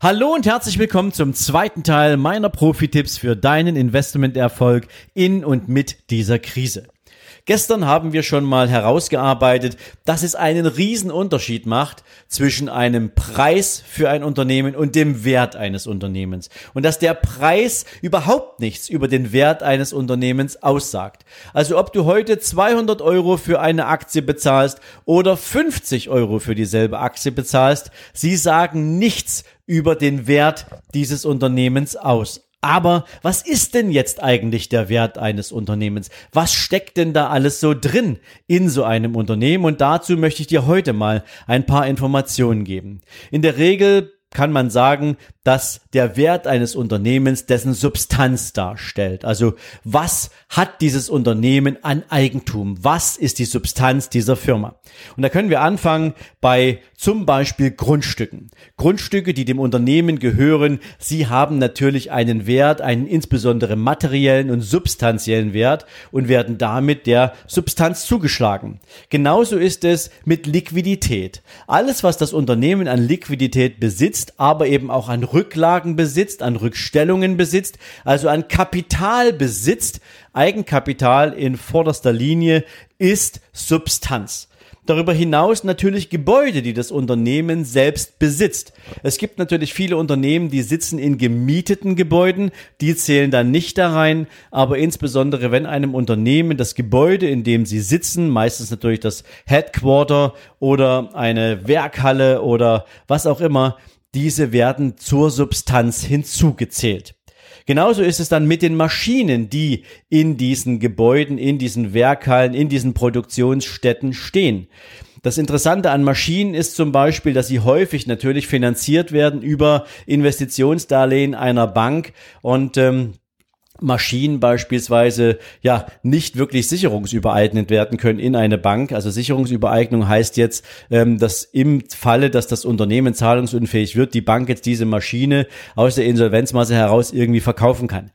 Hallo und herzlich willkommen zum zweiten Teil meiner Profi-Tipps für deinen Investmenterfolg in und mit dieser Krise. Gestern haben wir schon mal herausgearbeitet, dass es einen riesen Unterschied macht zwischen einem Preis für ein Unternehmen und dem Wert eines Unternehmens. Und dass der Preis überhaupt nichts über den Wert eines Unternehmens aussagt. Also ob du heute 200 Euro für eine Aktie bezahlst oder 50 Euro für dieselbe Aktie bezahlst, sie sagen nichts über den Wert dieses Unternehmens aus. Aber was ist denn jetzt eigentlich der Wert eines Unternehmens? Was steckt denn da alles so drin in so einem Unternehmen? Und dazu möchte ich dir heute mal ein paar Informationen geben. In der Regel kann man sagen, dass der Wert eines Unternehmens dessen Substanz darstellt. Also was hat dieses Unternehmen an Eigentum? Was ist die Substanz dieser Firma? Und da können wir anfangen bei zum Beispiel Grundstücken. Grundstücke, die dem Unternehmen gehören, sie haben natürlich einen Wert, einen insbesondere materiellen und substanziellen Wert und werden damit der Substanz zugeschlagen. Genauso ist es mit Liquidität. Alles, was das Unternehmen an Liquidität besitzt, aber eben auch an Rücklagen besitzt, an Rückstellungen besitzt, also an Kapital besitzt, Eigenkapital in vorderster Linie ist Substanz. Darüber hinaus natürlich Gebäude, die das Unternehmen selbst besitzt. Es gibt natürlich viele Unternehmen, die sitzen in gemieteten Gebäuden, die zählen dann nicht da rein, aber insbesondere wenn einem Unternehmen das Gebäude, in dem sie sitzen, meistens natürlich das Headquarter oder eine Werkhalle oder was auch immer, diese werden zur Substanz hinzugezählt. Genauso ist es dann mit den Maschinen, die in diesen Gebäuden, in diesen Werkhallen, in diesen Produktionsstätten stehen. Das Interessante an Maschinen ist zum Beispiel, dass sie häufig natürlich finanziert werden über Investitionsdarlehen einer Bank und ähm, Maschinen beispielsweise ja nicht wirklich sicherungsübereignet werden können in eine Bank. Also Sicherungsübereignung heißt jetzt, ähm, dass im Falle, dass das Unternehmen zahlungsunfähig wird, die Bank jetzt diese Maschine aus der Insolvenzmasse heraus irgendwie verkaufen kann.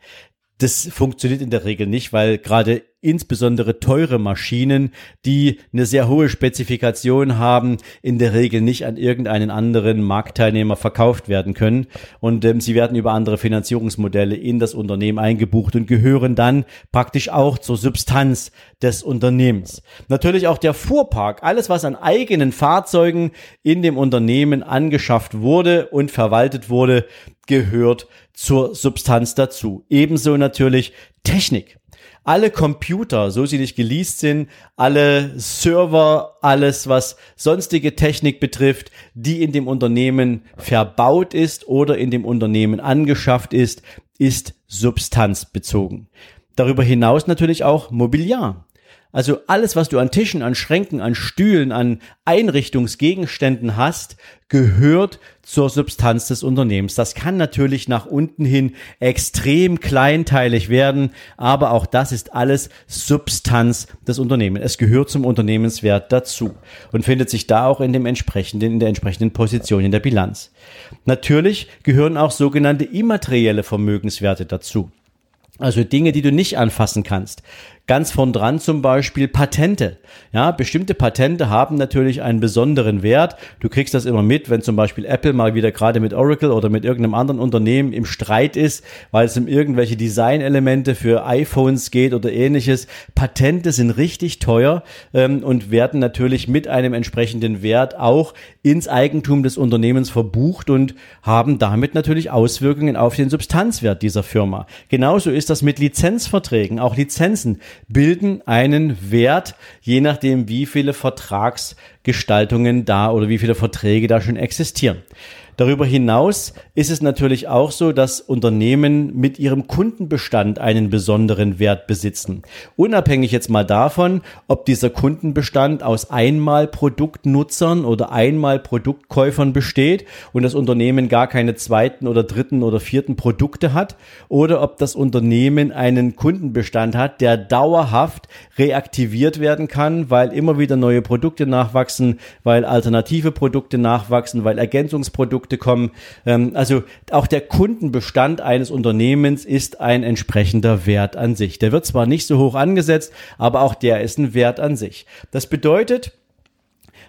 Das funktioniert in der Regel nicht, weil gerade insbesondere teure Maschinen, die eine sehr hohe Spezifikation haben, in der Regel nicht an irgendeinen anderen Marktteilnehmer verkauft werden können. Und ähm, sie werden über andere Finanzierungsmodelle in das Unternehmen eingebucht und gehören dann praktisch auch zur Substanz des Unternehmens. Natürlich auch der Fuhrpark, alles was an eigenen Fahrzeugen in dem Unternehmen angeschafft wurde und verwaltet wurde, gehört zur Substanz dazu. Ebenso natürlich Technik alle Computer, so sie nicht geleast sind, alle Server, alles, was sonstige Technik betrifft, die in dem Unternehmen verbaut ist oder in dem Unternehmen angeschafft ist, ist substanzbezogen. Darüber hinaus natürlich auch Mobiliar. Also alles, was du an Tischen, an Schränken, an Stühlen, an Einrichtungsgegenständen hast, gehört zur Substanz des Unternehmens. Das kann natürlich nach unten hin extrem kleinteilig werden, aber auch das ist alles Substanz des Unternehmens. Es gehört zum Unternehmenswert dazu und findet sich da auch in dem entsprechenden, in der entsprechenden Position in der Bilanz. Natürlich gehören auch sogenannte immaterielle Vermögenswerte dazu. Also Dinge, die du nicht anfassen kannst. Ganz von dran zum Beispiel Patente. Ja, bestimmte Patente haben natürlich einen besonderen Wert. Du kriegst das immer mit, wenn zum Beispiel Apple mal wieder gerade mit Oracle oder mit irgendeinem anderen Unternehmen im Streit ist, weil es um irgendwelche Designelemente für iPhones geht oder ähnliches. Patente sind richtig teuer ähm, und werden natürlich mit einem entsprechenden Wert auch ins Eigentum des Unternehmens verbucht und haben damit natürlich Auswirkungen auf den Substanzwert dieser Firma. Genauso ist das mit Lizenzverträgen. Auch Lizenzen bilden einen Wert, je nachdem, wie viele Vertragsgestaltungen da oder wie viele Verträge da schon existieren. Darüber hinaus ist es natürlich auch so, dass Unternehmen mit ihrem Kundenbestand einen besonderen Wert besitzen. Unabhängig jetzt mal davon, ob dieser Kundenbestand aus Einmalproduktnutzern oder Einmalproduktkäufern besteht und das Unternehmen gar keine zweiten oder dritten oder vierten Produkte hat oder ob das Unternehmen einen Kundenbestand hat, der dauerhaft reaktiviert werden kann, weil immer wieder neue Produkte nachwachsen, weil alternative Produkte nachwachsen, weil Ergänzungsprodukte Produkte kommen. Ähm, also auch der Kundenbestand eines Unternehmens ist ein entsprechender Wert an sich. Der wird zwar nicht so hoch angesetzt, aber auch der ist ein Wert an sich. Das bedeutet,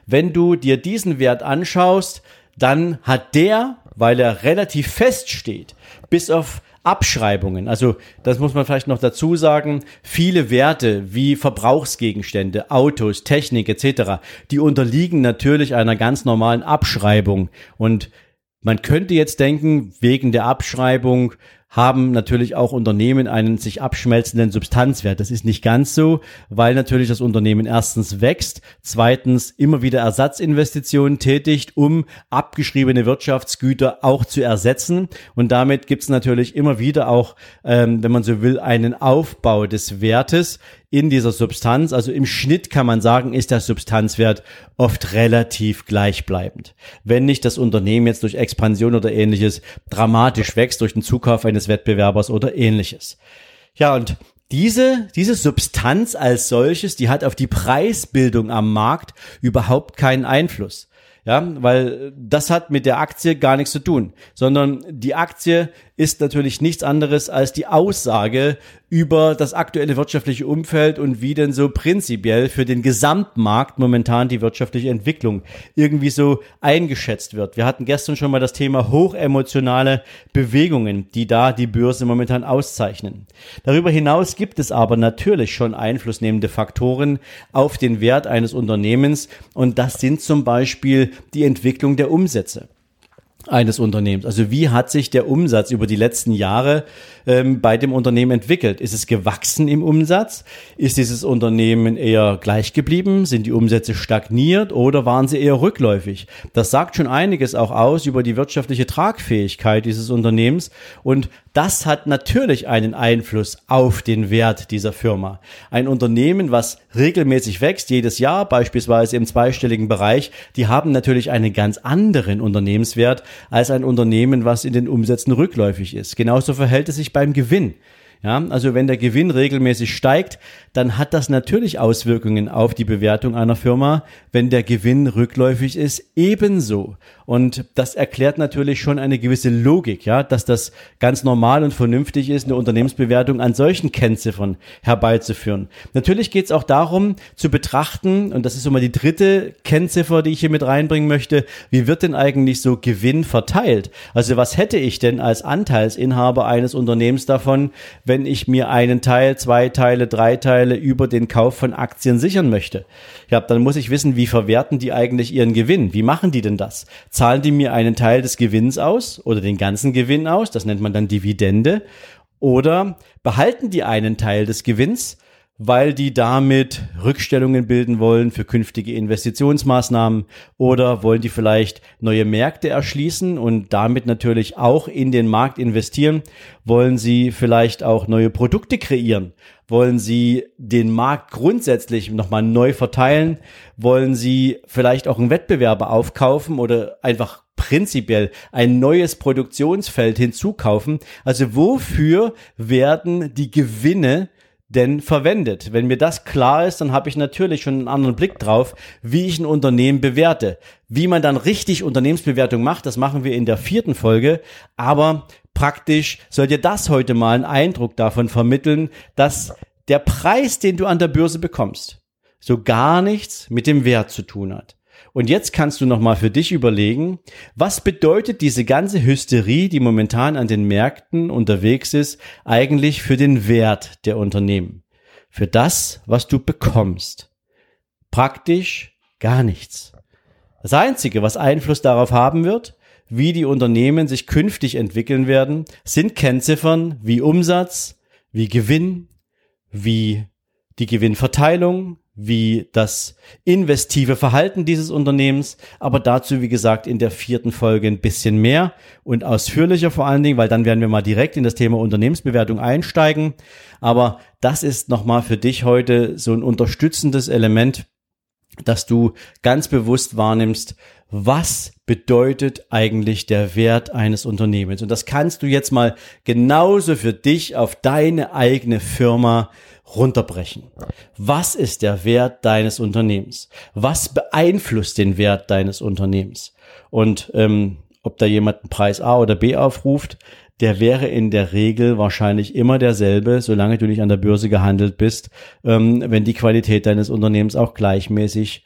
wenn du dir diesen Wert anschaust, dann hat der, weil er relativ fest steht, bis auf Abschreibungen. Also das muss man vielleicht noch dazu sagen. Viele Werte wie Verbrauchsgegenstände, Autos, Technik etc., die unterliegen natürlich einer ganz normalen Abschreibung. Und man könnte jetzt denken, wegen der Abschreibung haben natürlich auch Unternehmen einen sich abschmelzenden Substanzwert. Das ist nicht ganz so, weil natürlich das Unternehmen erstens wächst, zweitens immer wieder Ersatzinvestitionen tätigt, um abgeschriebene Wirtschaftsgüter auch zu ersetzen. Und damit gibt es natürlich immer wieder auch, ähm, wenn man so will, einen Aufbau des Wertes in dieser Substanz. Also im Schnitt kann man sagen, ist der Substanzwert oft relativ gleichbleibend. Wenn nicht das Unternehmen jetzt durch Expansion oder ähnliches dramatisch wächst, durch den Zukauf eines Wettbewerbers oder ähnliches. Ja, und diese, diese Substanz als solches, die hat auf die Preisbildung am Markt überhaupt keinen Einfluss. Ja, weil das hat mit der Aktie gar nichts zu tun, sondern die Aktie ist natürlich nichts anderes als die Aussage über das aktuelle wirtschaftliche Umfeld und wie denn so prinzipiell für den Gesamtmarkt momentan die wirtschaftliche Entwicklung irgendwie so eingeschätzt wird. Wir hatten gestern schon mal das Thema hochemotionale Bewegungen, die da die Börse momentan auszeichnen. Darüber hinaus gibt es aber natürlich schon einflussnehmende Faktoren auf den Wert eines Unternehmens und das sind zum Beispiel die Entwicklung der Umsätze eines Unternehmens. Also wie hat sich der Umsatz über die letzten Jahre ähm, bei dem Unternehmen entwickelt? Ist es gewachsen im Umsatz? Ist dieses Unternehmen eher gleich geblieben? Sind die Umsätze stagniert oder waren sie eher rückläufig? Das sagt schon einiges auch aus über die wirtschaftliche Tragfähigkeit dieses Unternehmens und das hat natürlich einen Einfluss auf den Wert dieser Firma. Ein Unternehmen, was regelmäßig wächst, jedes Jahr beispielsweise im zweistelligen Bereich, die haben natürlich einen ganz anderen Unternehmenswert als ein Unternehmen, was in den Umsätzen rückläufig ist. Genauso verhält es sich beim Gewinn. Ja, also wenn der Gewinn regelmäßig steigt, dann hat das natürlich Auswirkungen auf die Bewertung einer Firma. Wenn der Gewinn rückläufig ist, ebenso. Und das erklärt natürlich schon eine gewisse Logik, ja, dass das ganz normal und vernünftig ist, eine Unternehmensbewertung an solchen Kennziffern herbeizuführen. Natürlich geht es auch darum, zu betrachten, und das ist mal die dritte Kennziffer, die ich hier mit reinbringen möchte, wie wird denn eigentlich so Gewinn verteilt? Also was hätte ich denn als Anteilsinhaber eines Unternehmens davon, wenn wenn ich mir einen Teil, zwei Teile, drei Teile über den Kauf von Aktien sichern möchte. Ja, dann muss ich wissen, wie verwerten die eigentlich ihren Gewinn? Wie machen die denn das? Zahlen die mir einen Teil des Gewinns aus oder den ganzen Gewinn aus? Das nennt man dann Dividende. Oder behalten die einen Teil des Gewinns weil die damit Rückstellungen bilden wollen für künftige Investitionsmaßnahmen oder wollen die vielleicht neue Märkte erschließen und damit natürlich auch in den Markt investieren? Wollen sie vielleicht auch neue Produkte kreieren? Wollen sie den Markt grundsätzlich nochmal neu verteilen? Wollen sie vielleicht auch einen Wettbewerber aufkaufen oder einfach prinzipiell ein neues Produktionsfeld hinzukaufen? Also wofür werden die Gewinne denn verwendet? Wenn mir das klar ist, dann habe ich natürlich schon einen anderen Blick drauf, wie ich ein Unternehmen bewerte. Wie man dann richtig Unternehmensbewertung macht, das machen wir in der vierten Folge. Aber praktisch soll dir das heute mal einen Eindruck davon vermitteln, dass der Preis, den du an der Börse bekommst, so gar nichts mit dem Wert zu tun hat. Und jetzt kannst du nochmal für dich überlegen, was bedeutet diese ganze Hysterie, die momentan an den Märkten unterwegs ist, eigentlich für den Wert der Unternehmen? Für das, was du bekommst. Praktisch gar nichts. Das Einzige, was Einfluss darauf haben wird, wie die Unternehmen sich künftig entwickeln werden, sind Kennziffern wie Umsatz, wie Gewinn, wie die Gewinnverteilung, wie das investive Verhalten dieses Unternehmens, aber dazu, wie gesagt, in der vierten Folge ein bisschen mehr und ausführlicher vor allen Dingen, weil dann werden wir mal direkt in das Thema Unternehmensbewertung einsteigen. Aber das ist nochmal für dich heute so ein unterstützendes Element, dass du ganz bewusst wahrnimmst, was bedeutet eigentlich der Wert eines Unternehmens? Und das kannst du jetzt mal genauso für dich auf deine eigene Firma runterbrechen. Was ist der Wert deines Unternehmens? Was beeinflusst den Wert deines Unternehmens? Und ähm, ob da jemand einen Preis A oder B aufruft, der wäre in der Regel wahrscheinlich immer derselbe, solange du nicht an der Börse gehandelt bist, ähm, wenn die Qualität deines Unternehmens auch gleichmäßig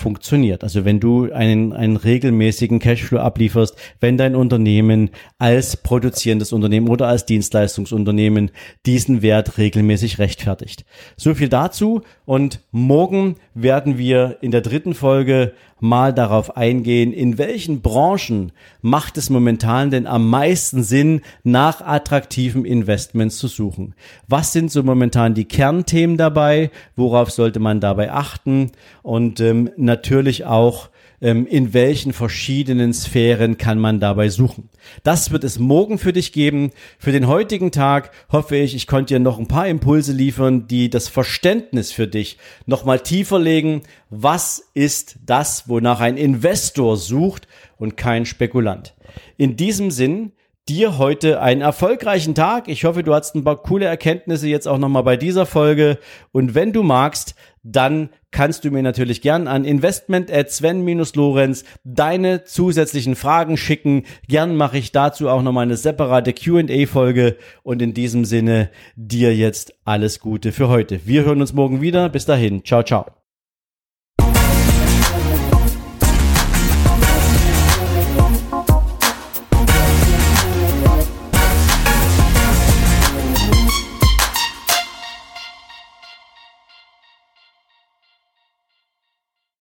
funktioniert. Also wenn du einen, einen regelmäßigen Cashflow ablieferst, wenn dein Unternehmen als produzierendes Unternehmen oder als Dienstleistungsunternehmen diesen Wert regelmäßig rechtfertigt. So viel dazu und morgen werden wir in der dritten Folge mal darauf eingehen, in welchen Branchen macht es momentan denn am meisten Sinn, nach attraktiven Investments zu suchen. Was sind so momentan die Kernthemen dabei? Worauf sollte man dabei achten? Und ähm, natürlich auch, in welchen verschiedenen Sphären kann man dabei suchen. Das wird es morgen für dich geben. Für den heutigen Tag hoffe ich, ich konnte dir noch ein paar Impulse liefern, die das Verständnis für dich nochmal tiefer legen. Was ist das, wonach ein Investor sucht und kein Spekulant? In diesem Sinn, dir heute einen erfolgreichen Tag. Ich hoffe, du hast ein paar coole Erkenntnisse jetzt auch nochmal bei dieser Folge. Und wenn du magst, dann kannst du mir natürlich gern an investment at Sven-Lorenz deine zusätzlichen Fragen schicken. Gern mache ich dazu auch nochmal eine separate Q&A-Folge. Und in diesem Sinne dir jetzt alles Gute für heute. Wir hören uns morgen wieder. Bis dahin. Ciao, ciao.